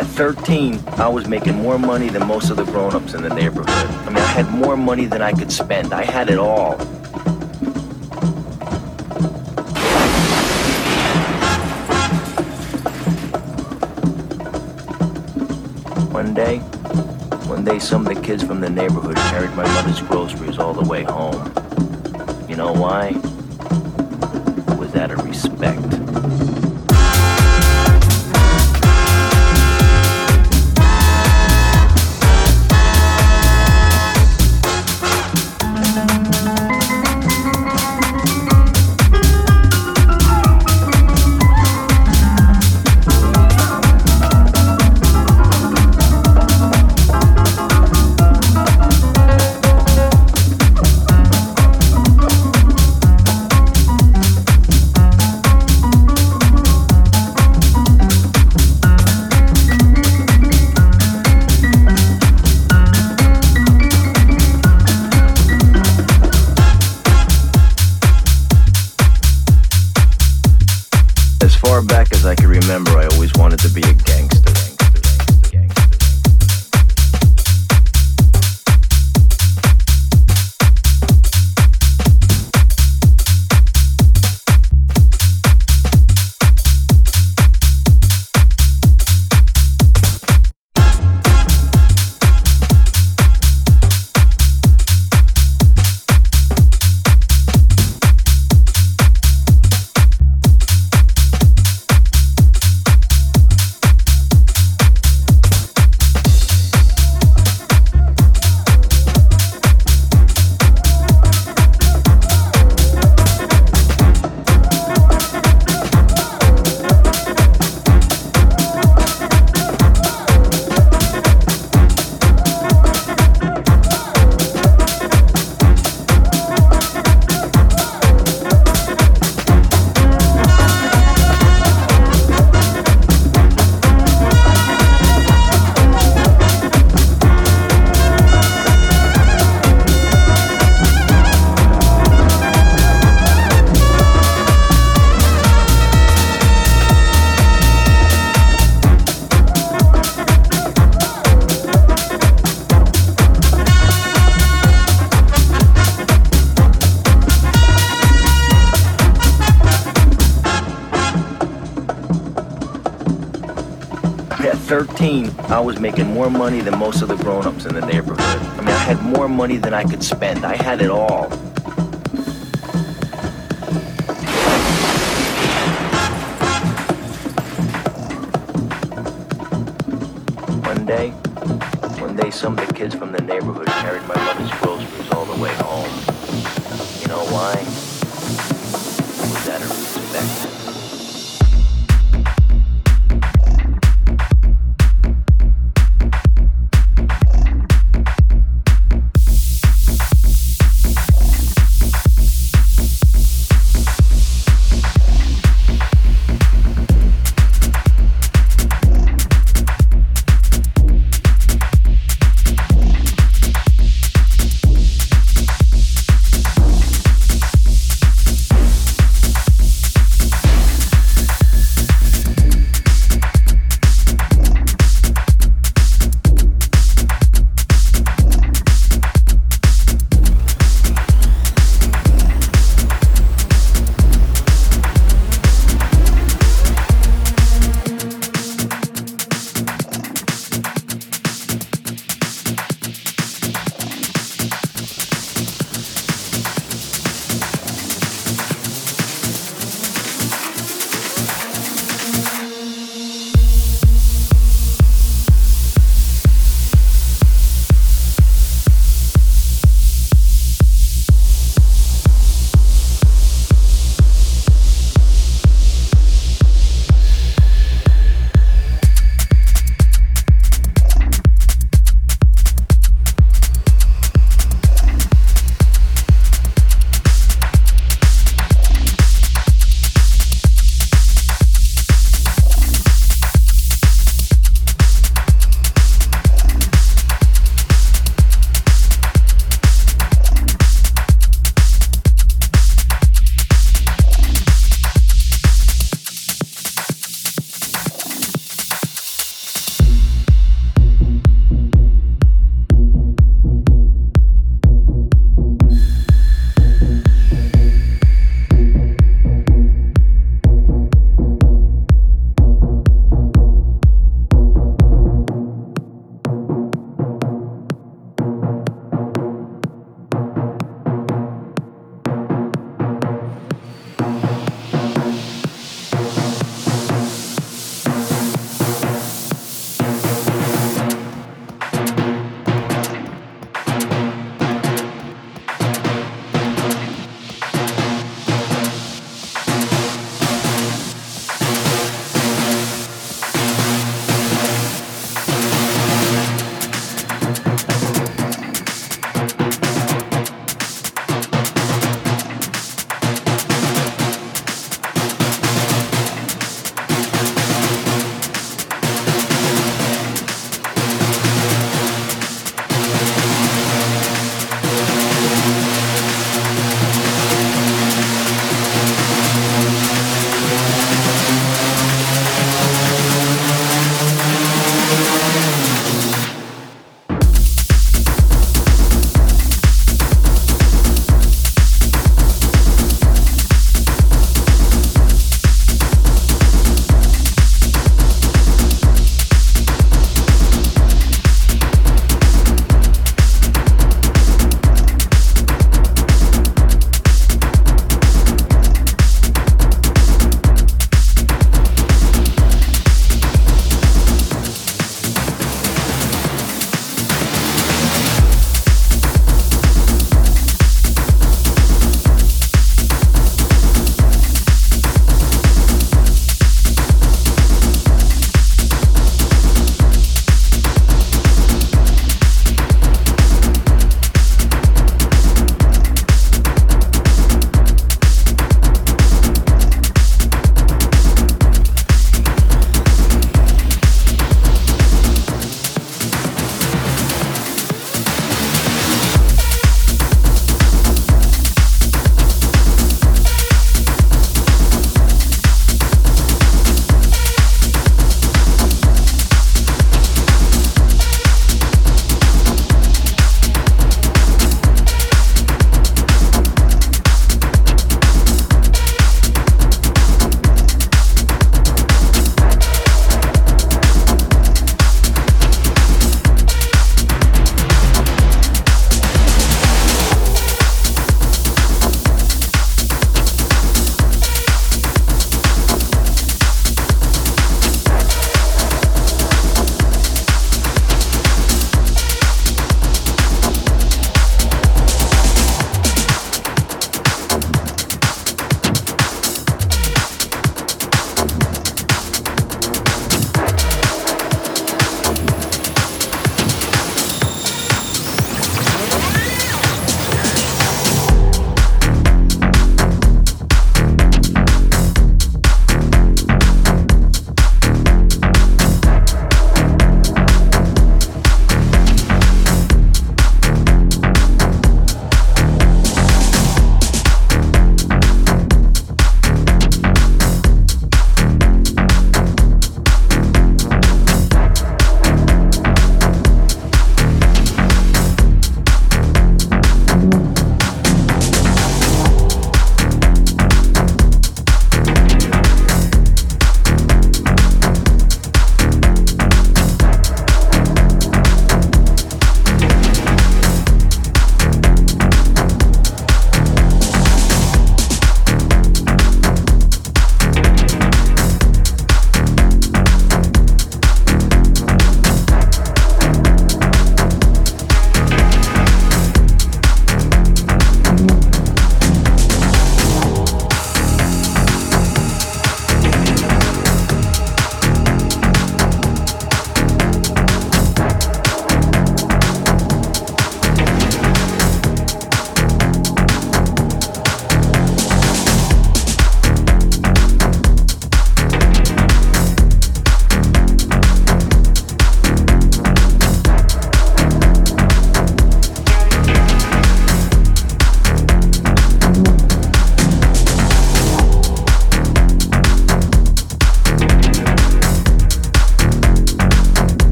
13, I was making more money than most of the grown-ups in the neighborhood. I mean, I had more money than I could spend. I had it all. One day, one day some of the kids from the neighborhood carried my mother's groceries all the way home. You know why? Was out of respect. 13, I was making more money than most of the grown-ups in the neighborhood. I mean, I had more money than I could spend. I had it all. One day, one day some of the kids from the neighborhood carried my mother's groceries all the way home.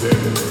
What,